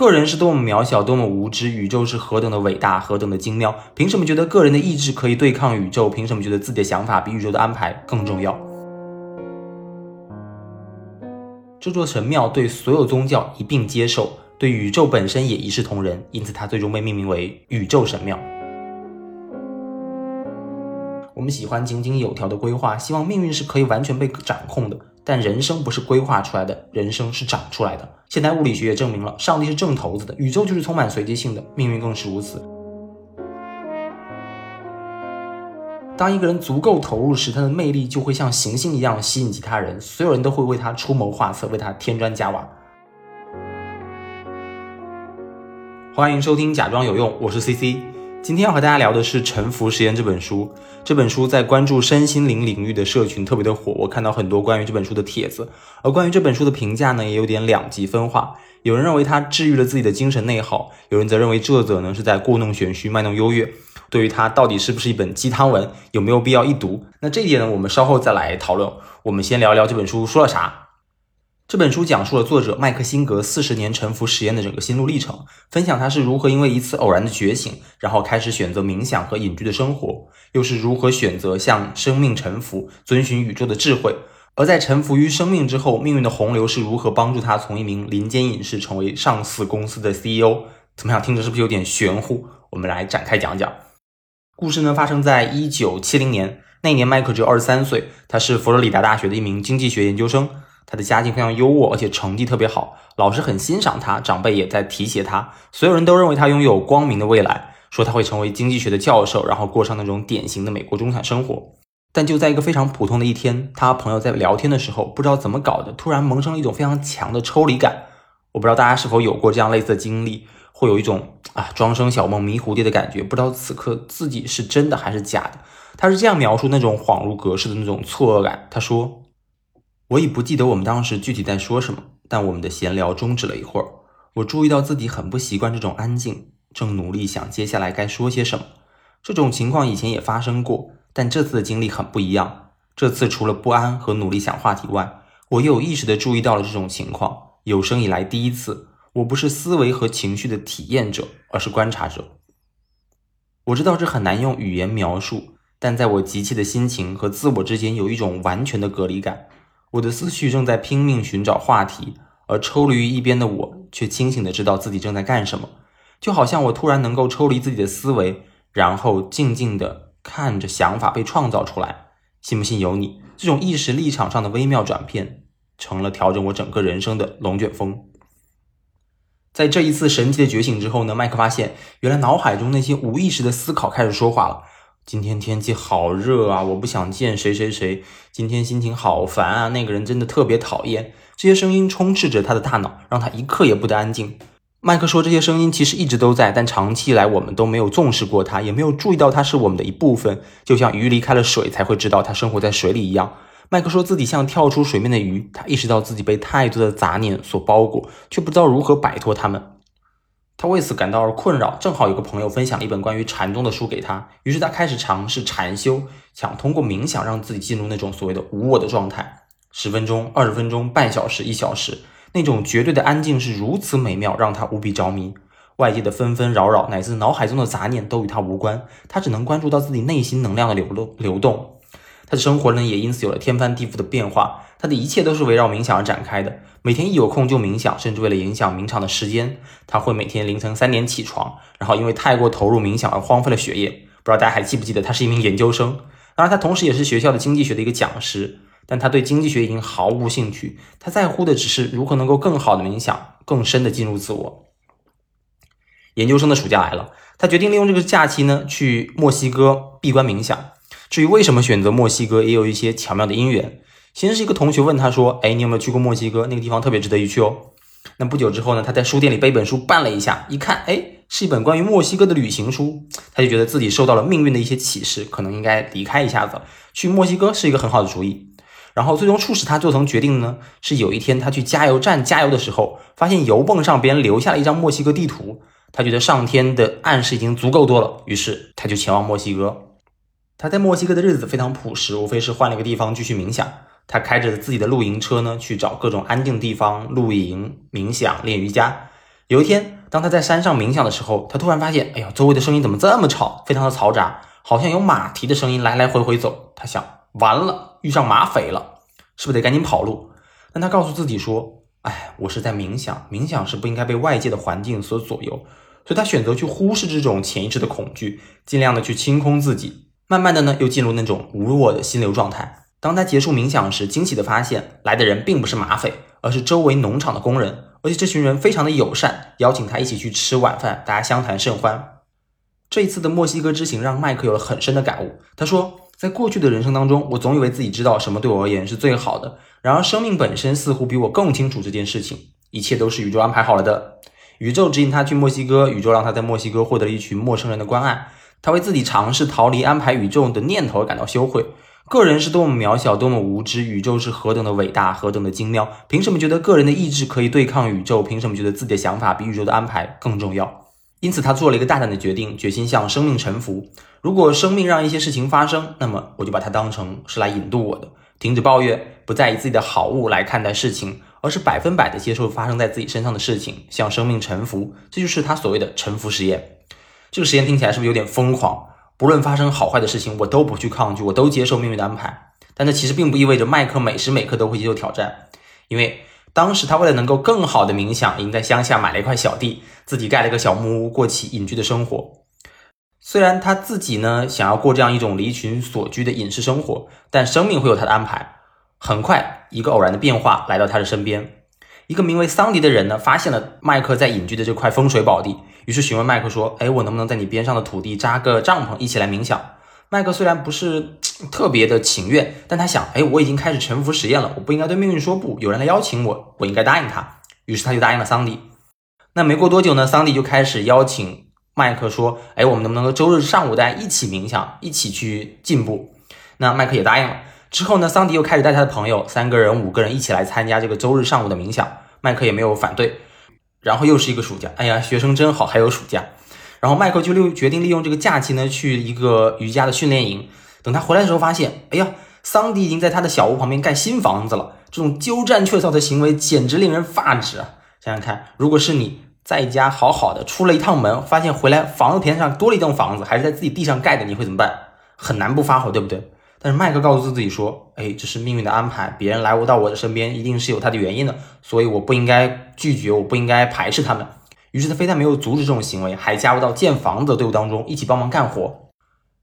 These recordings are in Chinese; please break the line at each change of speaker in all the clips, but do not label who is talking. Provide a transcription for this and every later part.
个人是多么渺小，多么无知，宇宙是何等的伟大，何等的精妙。凭什么觉得个人的意志可以对抗宇宙？凭什么觉得自己的想法比宇宙的安排更重要？这座神庙对所有宗教一并接受，对宇宙本身也一视同仁，因此它最终被命名为宇宙神庙。我们喜欢井井有条的规划，希望命运是可以完全被掌控的。但人生不是规划出来的，人生是长出来的。现代物理学也证明了，上帝是正头子的，宇宙就是充满随机性的，命运更是如此。当一个人足够投入时，他的魅力就会像行星一样吸引其他人，所有人都会为他出谋划策，为他添砖加瓦。欢迎收听《假装有用》，我是 CC。今天要和大家聊的是《沉浮实验》这本书。这本书在关注身心灵领域的社群特别的火，我看到很多关于这本书的帖子。而关于这本书的评价呢，也有点两极分化。有人认为它治愈了自己的精神内耗，有人则认为作者呢是在故弄玄虚、卖弄优越。对于它到底是不是一本鸡汤文，有没有必要一读？那这一点呢，我们稍后再来讨论。我们先聊聊这本书说了啥。这本书讲述了作者麦克辛格四十年沉浮实验的整个心路历程，分享他是如何因为一次偶然的觉醒，然后开始选择冥想和隐居的生活，又是如何选择向生命臣服，遵循宇宙的智慧。而在臣服于生命之后，命运的洪流是如何帮助他从一名林间隐士成为上市公司的 CEO？怎么样，听着是不是有点玄乎？我们来展开讲讲。故事呢，发生在一九七零年，那年麦克只有二十三岁，他是佛罗里达大学的一名经济学研究生。他的家境非常优渥，而且成绩特别好，老师很欣赏他，长辈也在提携他，所有人都认为他拥有光明的未来，说他会成为经济学的教授，然后过上那种典型的美国中产生活。但就在一个非常普通的一天，他和朋友在聊天的时候，不知道怎么搞的，突然萌生了一种非常强的抽离感。我不知道大家是否有过这样类似的经历，会有一种啊庄生晓梦迷蝴蝶的感觉，不知道此刻自己是真的还是假的。他是这样描述那种恍如隔世的那种错愕感，他说。我已不记得我们当时具体在说什么，但我们的闲聊终止了一会儿。我注意到自己很不习惯这种安静，正努力想接下来该说些什么。这种情况以前也发生过，但这次的经历很不一样。这次除了不安和努力想话题外，我有意识地注意到了这种情况，有生以来第一次。我不是思维和情绪的体验者，而是观察者。我知道这很难用语言描述，但在我急切的心情和自我之间有一种完全的隔离感。我的思绪正在拼命寻找话题，而抽离于一边的我却清醒的知道自己正在干什么，就好像我突然能够抽离自己的思维，然后静静的看着想法被创造出来。信不信由你。这种意识立场上的微妙转变，成了调整我整个人生的龙卷风。在这一次神奇的觉醒之后呢，麦克发现，原来脑海中那些无意识的思考开始说话了。今天天气好热啊！我不想见谁谁谁。今天心情好烦啊！那个人真的特别讨厌。这些声音充斥着他的大脑，让他一刻也不得安静。麦克说，这些声音其实一直都在，但长期以来我们都没有重视过它，也没有注意到它是我们的一部分，就像鱼离开了水才会知道它生活在水里一样。麦克说自己像跳出水面的鱼，他意识到自己被太多的杂念所包裹，却不知道如何摆脱它们。他为此感到了困扰，正好有个朋友分享了一本关于禅宗的书给他，于是他开始尝试禅修，想通过冥想让自己进入那种所谓的无我的状态。十分钟、二十分钟、半小时、一小时，那种绝对的安静是如此美妙，让他无比着迷。外界的纷纷扰扰乃至脑海中的杂念都与他无关，他只能关注到自己内心能量的流动流动。他的生活呢，也因此有了天翻地覆的变化。他的一切都是围绕冥想而展开的，每天一有空就冥想，甚至为了影响冥想的时间，他会每天凌晨三点起床，然后因为太过投入冥想而荒废了学业。不知道大家还记不记得，他是一名研究生，当然他同时也是学校的经济学的一个讲师，但他对经济学已经毫无兴趣，他在乎的只是如何能够更好的冥想，更深的进入自我。研究生的暑假来了，他决定利用这个假期呢，去墨西哥闭关冥想。至于为什么选择墨西哥，也有一些巧妙的因缘。先是一个同学问他说：“哎，你有没有去过墨西哥？那个地方特别值得一去哦。”那不久之后呢，他在书店里背本书办了一下，一看，哎，是一本关于墨西哥的旅行书。他就觉得自己受到了命运的一些启示，可能应该离开一下子，去墨西哥是一个很好的主意。然后最终促使他做成决定的呢，是有一天他去加油站加油的时候，发现油泵上别人留下了一张墨西哥地图。他觉得上天的暗示已经足够多了，于是他就前往墨西哥。他在墨西哥的日子非常朴实，无非是换了一个地方继续冥想。他开着自己的露营车呢，去找各种安静地方露营、冥想、练瑜伽。有一天，当他在山上冥想的时候，他突然发现，哎呀，周围的声音怎么这么吵，非常的嘈杂，好像有马蹄的声音来来回回走。他想，完了，遇上马匪了，是不是得赶紧跑路？但他告诉自己说，哎，我是在冥想，冥想是不应该被外界的环境所左右，所以他选择去忽视这种潜意识的恐惧，尽量的去清空自己，慢慢的呢，又进入那种无我的心流状态。当他结束冥想时，惊喜的发现，来的人并不是马匪，而是周围农场的工人。而且这群人非常的友善，邀请他一起去吃晚饭，大家相谈甚欢。这一次的墨西哥之行让麦克有了很深的感悟。他说，在过去的人生当中，我总以为自己知道什么对我而言是最好的，然而生命本身似乎比我更清楚这件事情。一切都是宇宙安排好了的，宇宙指引他去墨西哥，宇宙让他在墨西哥获得了一群陌生人的关爱。他为自己尝试逃离安排宇宙的念头而感到羞愧。个人是多么渺小，多么无知，宇宙是何等的伟大，何等的精妙。凭什么觉得个人的意志可以对抗宇宙？凭什么觉得自己的想法比宇宙的安排更重要？因此，他做了一个大胆的决定，决心向生命臣服。如果生命让一些事情发生，那么我就把它当成是来引渡我的。停止抱怨，不再以自己的好恶来看待事情，而是百分百的接受发生在自己身上的事情，向生命臣服。这就是他所谓的臣服实验。这个实验听起来是不是有点疯狂？不论发生好坏的事情，我都不去抗拒，我都接受命运的安排。但这其实并不意味着麦克每时每刻都会接受挑战，因为当时他为了能够更好的冥想，已经在乡下买了一块小地，自己盖了一个小木屋，过起隐居的生活。虽然他自己呢想要过这样一种离群所居的隐士生活，但生命会有他的安排。很快，一个偶然的变化来到他的身边。一个名为桑迪的人呢，发现了麦克在隐居的这块风水宝地，于是询问麦克说：“哎，我能不能在你边上的土地扎个帐篷，一起来冥想？”麦克虽然不是特别的情愿，但他想：“哎，我已经开始沉浮实验了，我不应该对命运说不。有人来邀请我，我应该答应他。”于是他就答应了桑迪。那没过多久呢，桑迪就开始邀请麦克说：“哎，我们能不能够周日上午大家一起冥想，一起去进步？”那麦克也答应了。之后呢，桑迪又开始带他的朋友，三个人、五个人一起来参加这个周日上午的冥想。麦克也没有反对。然后又是一个暑假，哎呀，学生真好，还有暑假。然后麦克就利决定利用这个假期呢，去一个瑜伽的训练营。等他回来的时候，发现，哎呀，桑迪已经在他的小屋旁边盖新房子了。这种鸠占鹊巢的行为简直令人发指啊！想想看，如果是你在家好好的出了一趟门，发现回来房子平台上多了一栋房子，还是在自己地上盖的，你会怎么办？很难不发火，对不对？但是麦克告诉自己说：“哎，这是命运的安排，别人来我到我的身边，一定是有他的原因的，所以我不应该拒绝，我不应该排斥他们。”于是他非但没有阻止这种行为，还加入到建房子的队伍当中，一起帮忙干活。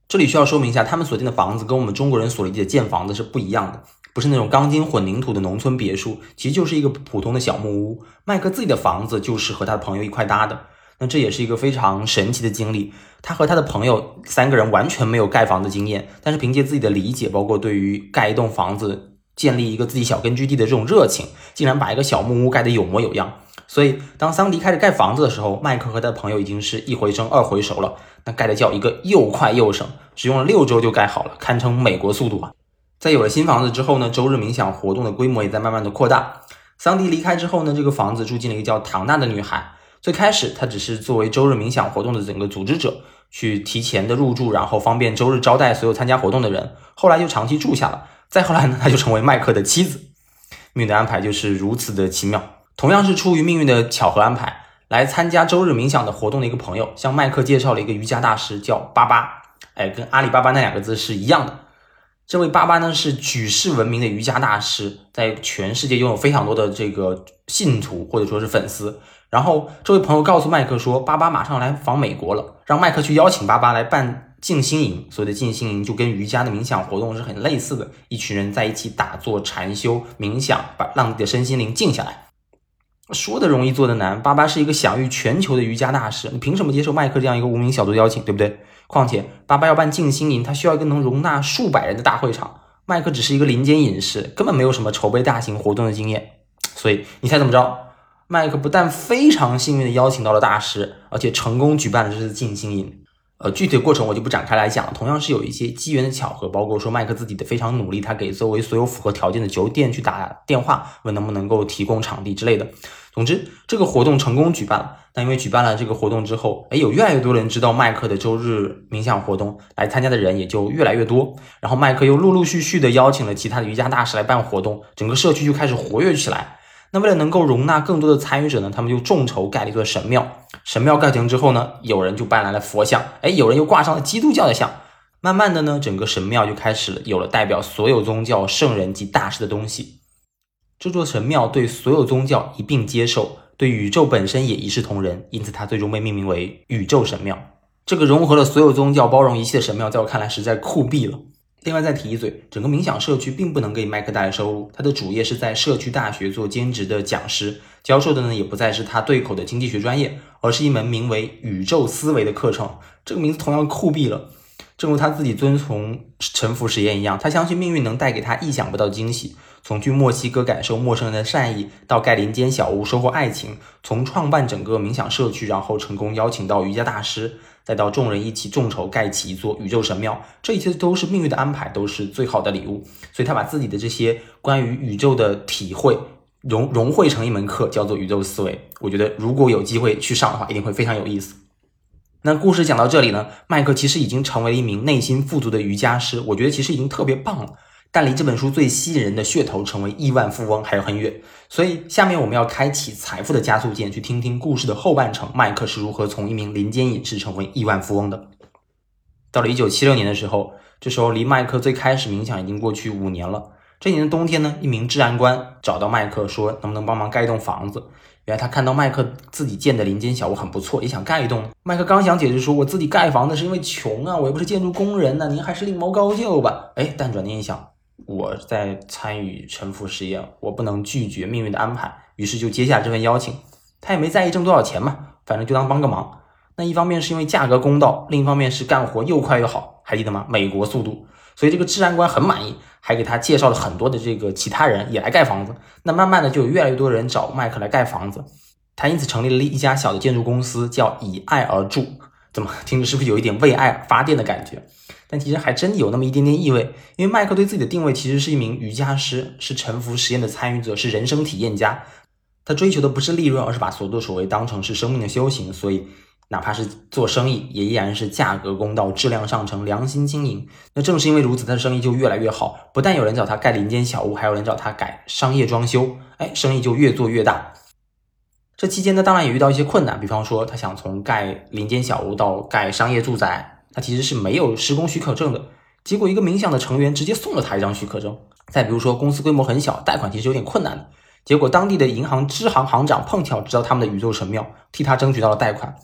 这里需要说明一下，他们所建的房子跟我们中国人所理解的建房子是不一样的，不是那种钢筋混凝土的农村别墅，其实就是一个普通的小木屋。麦克自己的房子就是和他的朋友一块搭的。那这也是一个非常神奇的经历。他和他的朋友三个人完全没有盖房的经验，但是凭借自己的理解，包括对于盖一栋房子、建立一个自己小根据地的这种热情，竟然把一个小木屋盖得有模有样。所以，当桑迪开始盖房子的时候，麦克和他的朋友已经是一回生二回熟了。那盖的叫一个又快又省，只用了六周就盖好了，堪称美国速度啊！在有了新房子之后呢，周日冥想活动的规模也在慢慢的扩大。桑迪离开之后呢，这个房子住进了一个叫唐娜的女孩。最开始，他只是作为周日冥想活动的整个组织者，去提前的入住，然后方便周日招待所有参加活动的人。后来就长期住下了。再后来呢，他就成为麦克的妻子。命运的安排就是如此的奇妙。同样是出于命运的巧合安排，来参加周日冥想的活动的一个朋友，向麦克介绍了一个瑜伽大师，叫巴巴。哎，跟阿里巴巴那两个字是一样的。这位巴巴呢，是举世闻名的瑜伽大师，在全世界拥有非常多的这个信徒或者说是粉丝。然后，这位朋友告诉麦克说，巴巴马上来访美国了，让麦克去邀请巴巴来办静心营。所谓的静心营就跟瑜伽的冥想活动是很类似的，一群人在一起打坐、禅修、冥想，把让你的身心灵静下来。说的容易，做的难。巴巴是一个享誉全球的瑜伽大师，你凭什么接受麦克这样一个无名小卒邀请，对不对？况且，巴巴要办静心营，他需要一个能容纳数百人的大会场，麦克只是一个林间隐士，根本没有什么筹备大型活动的经验。所以，你猜怎么着？麦克不但非常幸运的邀请到了大师，而且成功举办了这次静心营。呃，具体的过程我就不展开来讲了，同样是有一些机缘的巧合，包括说麦克自己的非常努力，他给周围所有符合条件的酒店去打电话，问能不能够提供场地之类的。总之，这个活动成功举办了。但因为举办了这个活动之后，哎，有越来越多人知道麦克的周日冥想活动，来参加的人也就越来越多。然后麦克又陆陆续续的邀请了其他的瑜伽大师来办活动，整个社区就开始活跃起来。那为了能够容纳更多的参与者呢，他们就众筹盖了一座神庙。神庙盖成之后呢，有人就搬来了佛像，哎，有人又挂上了基督教的像。慢慢的呢，整个神庙就开始有了代表所有宗教圣人及大师的东西。这座神庙对所有宗教一并接受，对宇宙本身也一视同仁，因此它最终被命名为宇宙神庙。这个融合了所有宗教、包容一切的神庙，在我看来实在酷毙了。另外再提一嘴，整个冥想社区并不能给麦克带来收入，他的主业是在社区大学做兼职的讲师，教授的呢也不再是他对口的经济学专业，而是一门名为宇宙思维的课程。这个名字同样酷毙了。正如他自己遵从沉浮实验一样，他相信命运能带给他意想不到惊喜。从去墨西哥感受陌生人的善意，到盖林间小屋收获爱情；从创办整个冥想社区，然后成功邀请到瑜伽大师，再到众人一起众筹盖起一座宇宙神庙，这一切都是命运的安排，都是最好的礼物。所以他把自己的这些关于宇宙的体会融融汇成一门课，叫做宇宙思维。我觉得如果有机会去上的话，一定会非常有意思。那故事讲到这里呢，麦克其实已经成为了一名内心富足的瑜伽师，我觉得其实已经特别棒了。但离这本书最吸引人的噱头成为亿万富翁还有很远，所以下面我们要开启财富的加速键，去听听故事的后半程，麦克是如何从一名林间隐士成为亿万富翁的。到了一九七六年的时候，这时候离麦克最开始冥想已经过去五年了。这年的冬天呢，一名治安官找到麦克说，能不能帮忙盖一栋房子？原来他看到麦克自己建的林间小屋很不错，也想盖一栋。麦克刚想解释说，我自己盖房子是因为穷啊，我又不是建筑工人呢，您还是另谋高就吧。哎，但转念一想，我在参与沉浮实验，我不能拒绝命运的安排，于是就接下这份邀请。他也没在意挣多少钱嘛，反正就当帮个忙。那一方面是因为价格公道，另一方面是干活又快又好，还记得吗？美国速度。所以这个治安官很满意，还给他介绍了很多的这个其他人也来盖房子。那慢慢的就有越来越多人找麦克来盖房子，他因此成立了一家小的建筑公司，叫以爱而住。怎么听着是不是有一点为爱发电的感觉？但其实还真有那么一点点意味，因为麦克对自己的定位其实是一名瑜伽师，是沉浮实验的参与者，是人生体验家。他追求的不是利润，而是把所作所为当成是生命的修行。所以。哪怕是做生意，也依然是价格公道、质量上乘、良心经营。那正是因为如此，他的生意就越来越好。不但有人找他盖林间小屋，还有人找他改商业装修，哎，生意就越做越大。这期间呢，当然也遇到一些困难，比方说他想从盖林间小屋到盖商业住宅，他其实是没有施工许可证的。结果一个冥想的成员直接送了他一张许可证。再比如说，公司规模很小，贷款其实有点困难的。结果当地的银行支行行长碰巧知道他们的宇宙神庙，替他争取到了贷款。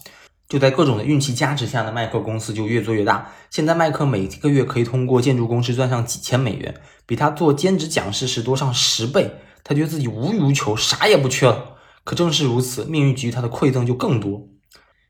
就在各种的运气加持下呢，麦克公司就越做越大。现在麦克每个月可以通过建筑公司赚上几千美元，比他做兼职讲师时多上十倍。他觉得自己无欲无求，啥也不缺了。可正是如此，命运给予他的馈赠就更多。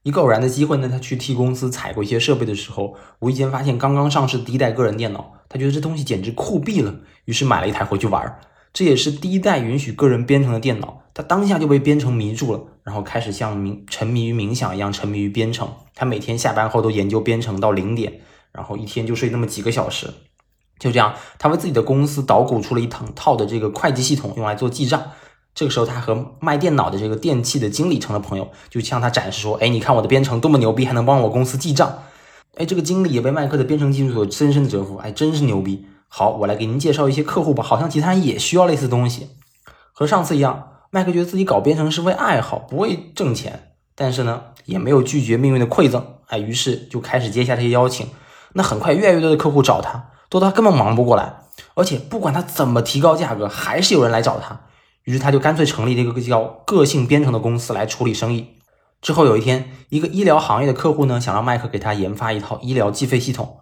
一个偶然的机会呢，他去替公司采购一些设备的时候，无意间发现刚刚上市的第一代个人电脑，他觉得这东西简直酷毙了，于是买了一台回去玩。这也是第一代允许个人编程的电脑，他当下就被编程迷住了，然后开始像冥沉迷于冥想一样沉迷于编程。他每天下班后都研究编程到零点，然后一天就睡那么几个小时。就这样，他为自己的公司捣鼓出了一整套的这个会计系统，用来做记账。这个时候，他和卖电脑的这个电器的经理成了朋友，就向他展示说：“哎，你看我的编程多么牛逼，还能帮我公司记账。”哎，这个经理也被麦克的编程技术所深深的折服，哎，真是牛逼。好，我来给您介绍一些客户吧。好像其他人也需要类似东西，和上次一样，麦克觉得自己搞编程是为爱好，不为挣钱。但是呢，也没有拒绝命运的馈赠，哎，于是就开始接下这些邀请。那很快，越来越多的客户找他，多到他根本忙不过来。而且不管他怎么提高价格，还是有人来找他。于是他就干脆成立了一个叫个性编程的公司来处理生意。之后有一天，一个医疗行业的客户呢，想让麦克给他研发一套医疗计费系统。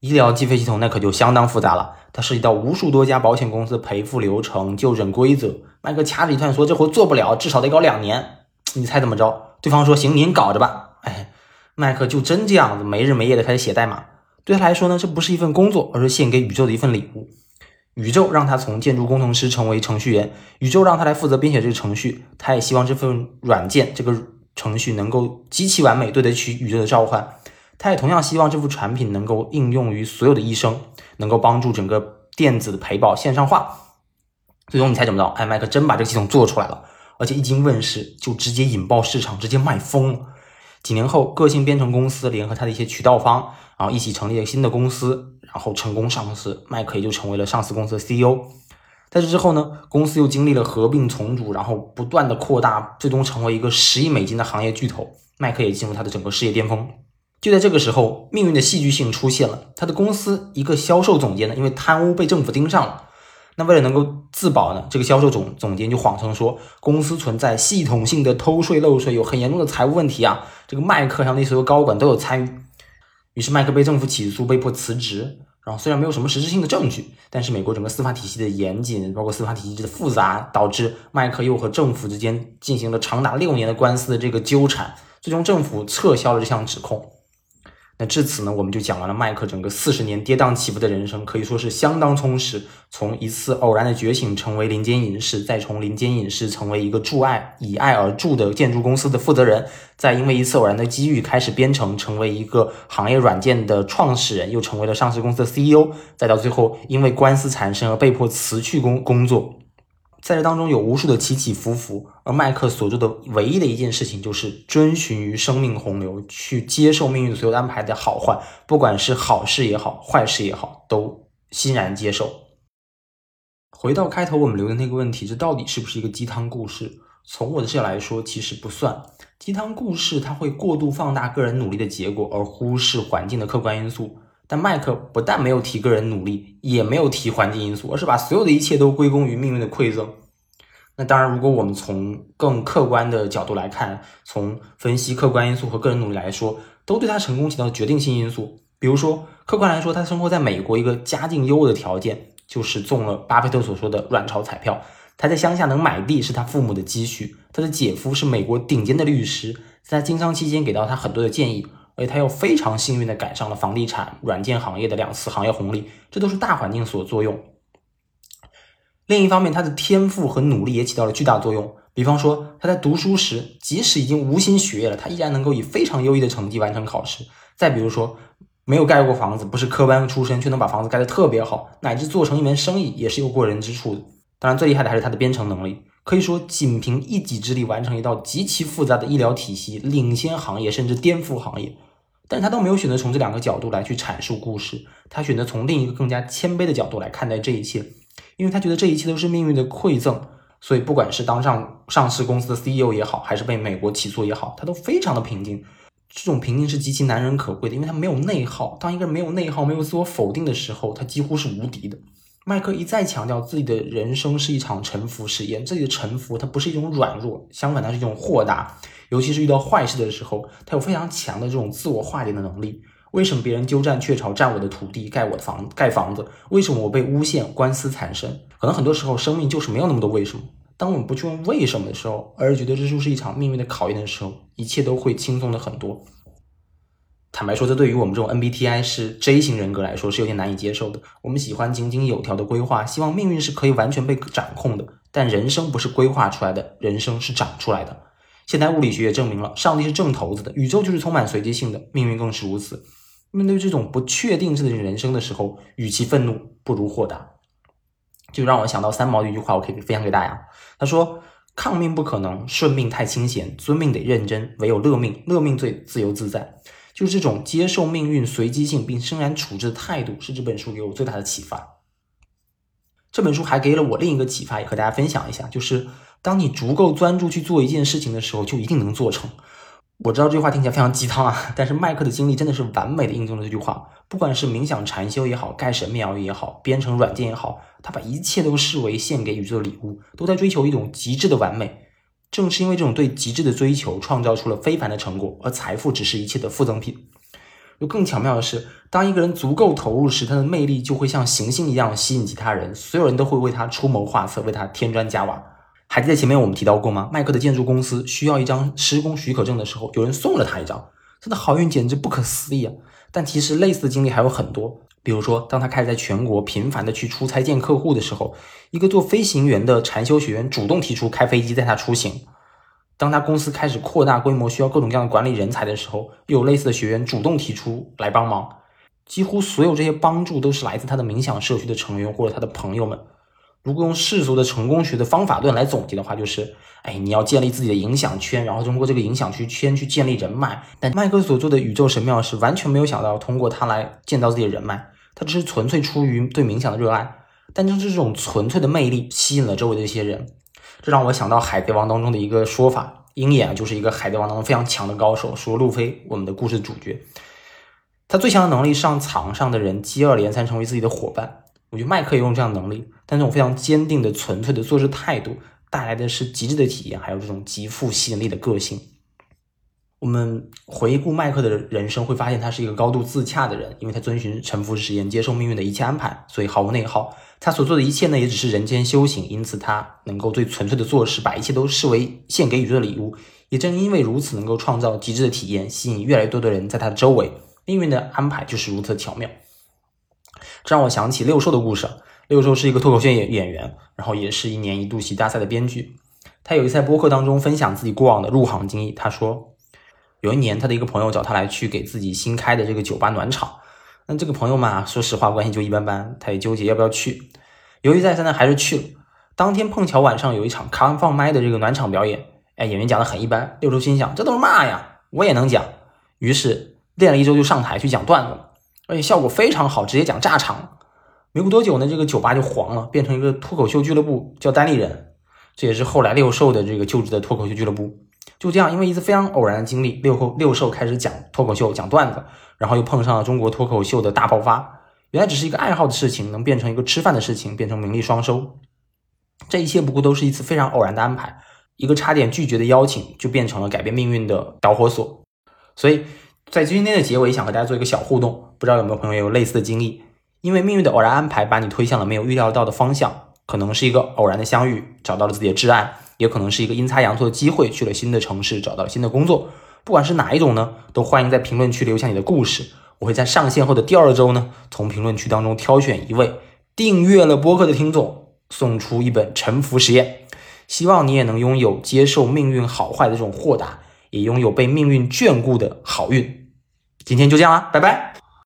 医疗计费系统那可就相当复杂了，它涉及到无数多家保险公司赔付流程、就诊规则。麦克掐指一算，说这活做不了，至少得搞两年。你猜怎么着？对方说行，您搞着吧。哎，麦克就真这样子没日没夜的开始写代码。对他来说呢，这不是一份工作，而是献给宇宙的一份礼物。宇宙让他从建筑工程师成为程序员，宇宙让他来负责编写这个程序。他也希望这份软件这个程序能够极其完美，对得起宇宙的召唤。他也同样希望这副产品能够应用于所有的医生，能够帮助整个电子陪保线上化。最终你猜怎么着？艾麦克真把这个系统做出来了，而且一经问世就直接引爆市场，直接卖疯了。几年后，个性编程公司联合他的一些渠道方，然后一起成立了新的公司，然后成功上市。麦克也就成为了上市公司的 CEO。在这之后呢，公司又经历了合并重组，然后不断的扩大，最终成为一个十亿美金的行业巨头。麦克也进入他的整个事业巅峰。就在这个时候，命运的戏剧性出现了。他的公司一个销售总监呢，因为贪污被政府盯上了。那为了能够自保呢，这个销售总总监就谎称说公司存在系统性的偷税漏税，有很严重的财务问题啊。这个麦克还有那所有高管都有参与。于是麦克被政府起诉，被迫辞职。然后虽然没有什么实质性的证据，但是美国整个司法体系的严谨，包括司法体系的复杂，导致麦克又和政府之间进行了长达六年的官司的这个纠缠，最终政府撤销了这项指控。那至此呢，我们就讲完了麦克整个四十年跌宕起伏的人生，可以说是相当充实。从一次偶然的觉醒，成为林间隐士，再从林间隐士成为一个助爱以爱而助的建筑公司的负责人，再因为一次偶然的机遇开始编程，成为一个行业软件的创始人，又成为了上市公司的 CEO，再到最后因为官司缠身而被迫辞去工工作。在这当中有无数的起起伏伏，而麦克所做的唯一的一件事情就是遵循于生命洪流，去接受命运所有安排的好坏，不管是好事也好，坏事也好，都欣然接受。回到开头我们留的那个问题，这到底是不是一个鸡汤故事？从我的视角来说，其实不算。鸡汤故事它会过度放大个人努力的结果，而忽视环境的客观因素。但麦克不但没有提个人努力，也没有提环境因素，而是把所有的一切都归功于命运的馈赠。那当然，如果我们从更客观的角度来看，从分析客观因素和个人努力来说，都对他成功起到决定性因素。比如说，客观来说，他生活在美国一个家境优渥的条件，就是中了巴菲特所说的卵巢彩票。他在乡下能买地是他父母的积蓄，他的姐夫是美国顶尖的律师，在经商期间给到他很多的建议。而且他又非常幸运的赶上了房地产、软件行业的两次行业红利，这都是大环境所作用。另一方面，他的天赋和努力也起到了巨大作用。比方说，他在读书时，即使已经无心学业了，他依然能够以非常优异的成绩完成考试。再比如说，没有盖过房子，不是科班出身，却能把房子盖得特别好，乃至做成一门生意，也是有过人之处的。当然，最厉害的还是他的编程能力。可以说，仅凭一己之力完成一道极其复杂的医疗体系，领先行业，甚至颠覆行业。但他都没有选择从这两个角度来去阐述故事，他选择从另一个更加谦卑的角度来看待这一切，因为他觉得这一切都是命运的馈赠。所以，不管是当上上市公司的 CEO 也好，还是被美国起诉也好，他都非常的平静。这种平静是极其难能可贵的，因为他没有内耗。当一个人没有内耗、没有自我否定的时候，他几乎是无敌的。麦克一再强调自己的人生是一场沉浮实验，自己的沉浮它不是一种软弱，相反它是一种豁达。尤其是遇到坏事的时候，他有非常强的这种自我化解的能力。为什么别人鸠占鹊巢，占我的土地，盖我的房，盖房子？为什么我被诬陷，官司缠身？可能很多时候生命就是没有那么多为什么。当我们不去问为什么的时候，而觉得这就是一场命运的考验的时候，一切都会轻松的很多。坦白说，这对于我们这种 MBTI 是 J 型人格来说是有点难以接受的。我们喜欢井井有条的规划，希望命运是可以完全被掌控的。但人生不是规划出来的，人生是长出来的。现代物理学也证明了，上帝是正头子的，宇宙就是充满随机性的，命运更是如此。面对这种不确定性的人生的时候，与其愤怒，不如豁达。就让我想到三毛的一句话，我可以分享给大家。他说：“抗命不可能，顺命太清闲，遵命得认真，唯有乐命，乐命最自由自在。”就是这种接受命运随机性并欣然处之的态度，是这本书给我最大的启发。这本书还给了我另一个启发，也和大家分享一下，就是当你足够专注去做一件事情的时候，就一定能做成。我知道这句话听起来非常鸡汤啊，但是麦克的经历真的是完美的印证了这句话。不管是冥想禅修也好，盖神庙也好，编程软件也好，他把一切都视为献给宇宙的礼物，都在追求一种极致的完美。正是因为这种对极致的追求，创造出了非凡的成果，而财富只是一切的附赠品。又更巧妙的是，当一个人足够投入时，他的魅力就会像行星一样吸引其他人，所有人都会为他出谋划策，为他添砖加瓦。还记得前面我们提到过吗？麦克的建筑公司需要一张施工许可证的时候，有人送了他一张，他的好运简直不可思议啊！但其实类似的经历还有很多。比如说，当他开始在全国频繁的去出差见客户的时候，一个做飞行员的禅修学员主动提出开飞机带他出行；当他公司开始扩大规模，需要各种各样的管理人才的时候，又有类似的学员主动提出来帮忙。几乎所有这些帮助都是来自他的冥想社区的成员或者他的朋友们。如果用世俗的成功学的方法论来总结的话，就是：哎，你要建立自己的影响圈，然后通过这个影响区圈去建立人脉。但麦克所做的宇宙神庙是完全没有想到通过他来建造自己的人脉。他只是纯粹出于对冥想的热爱，但正是这种纯粹的魅力吸引了周围的一些人，这让我想到《海贼王》当中的一个说法：鹰眼，就是一个《海贼王》当中非常强的高手，说路飞，我们的故事主角，他最强的能力是让场上的人接二连三成为自己的伙伴。我觉得麦克也有这样能力，但这种非常坚定的、纯粹的做事态度，带来的是极致的体验，还有这种极富吸引力的个性。我们回顾麦克的人生，会发现他是一个高度自洽的人，因为他遵循沉浮实验，接受命运的一切安排，所以毫无内耗。他所做的一切呢，也只是人间修行，因此他能够最纯粹的做事，把一切都视为献给宇宙的礼物。也正因为如此，能够创造极致的体验，吸引越来越多的人在他的周围。命运的安排就是如此的巧妙。这让我想起六兽的故事。六兽是一个脱口秀演演员，然后也是一年一度喜剧大赛的编剧。他有一次在播客当中分享自己过往的入行经历，他说。有一年，他的一个朋友找他来去给自己新开的这个酒吧暖场。那这个朋友嘛，说实话关系就一般般，他也纠结要不要去。犹豫再三呢，还是去了。当天碰巧晚上有一场开放麦的这个暖场表演，哎，演员讲的很一般。六周心想，这都是嘛呀，我也能讲。于是练了一周就上台去讲段子了，而且效果非常好，直接讲炸场。没过多久呢，这个酒吧就黄了，变成一个脱口秀俱乐部，叫单立人。这也是后来六兽的这个就职的脱口秀俱乐部。就这样，因为一次非常偶然的经历，六后六兽开始讲脱口秀、讲段子，然后又碰上了中国脱口秀的大爆发。原来只是一个爱好的事情，能变成一个吃饭的事情，变成名利双收。这一切不过都是一次非常偶然的安排，一个差点拒绝的邀请，就变成了改变命运的导火索。所以在今天的结尾，想和大家做一个小互动，不知道有没有朋友有类似的经历？因为命运的偶然安排，把你推向了没有预料到的方向，可能是一个偶然的相遇，找到了自己的挚爱。也可能是一个阴差阳错的机会，去了新的城市，找到了新的工作。不管是哪一种呢，都欢迎在评论区留下你的故事。我会在上线后的第二周呢，从评论区当中挑选一位订阅了播客的听众，送出一本《沉浮实验》。希望你也能拥有接受命运好坏的这种豁达，也拥有被命运眷顾的好运。今天就这样啦，拜拜。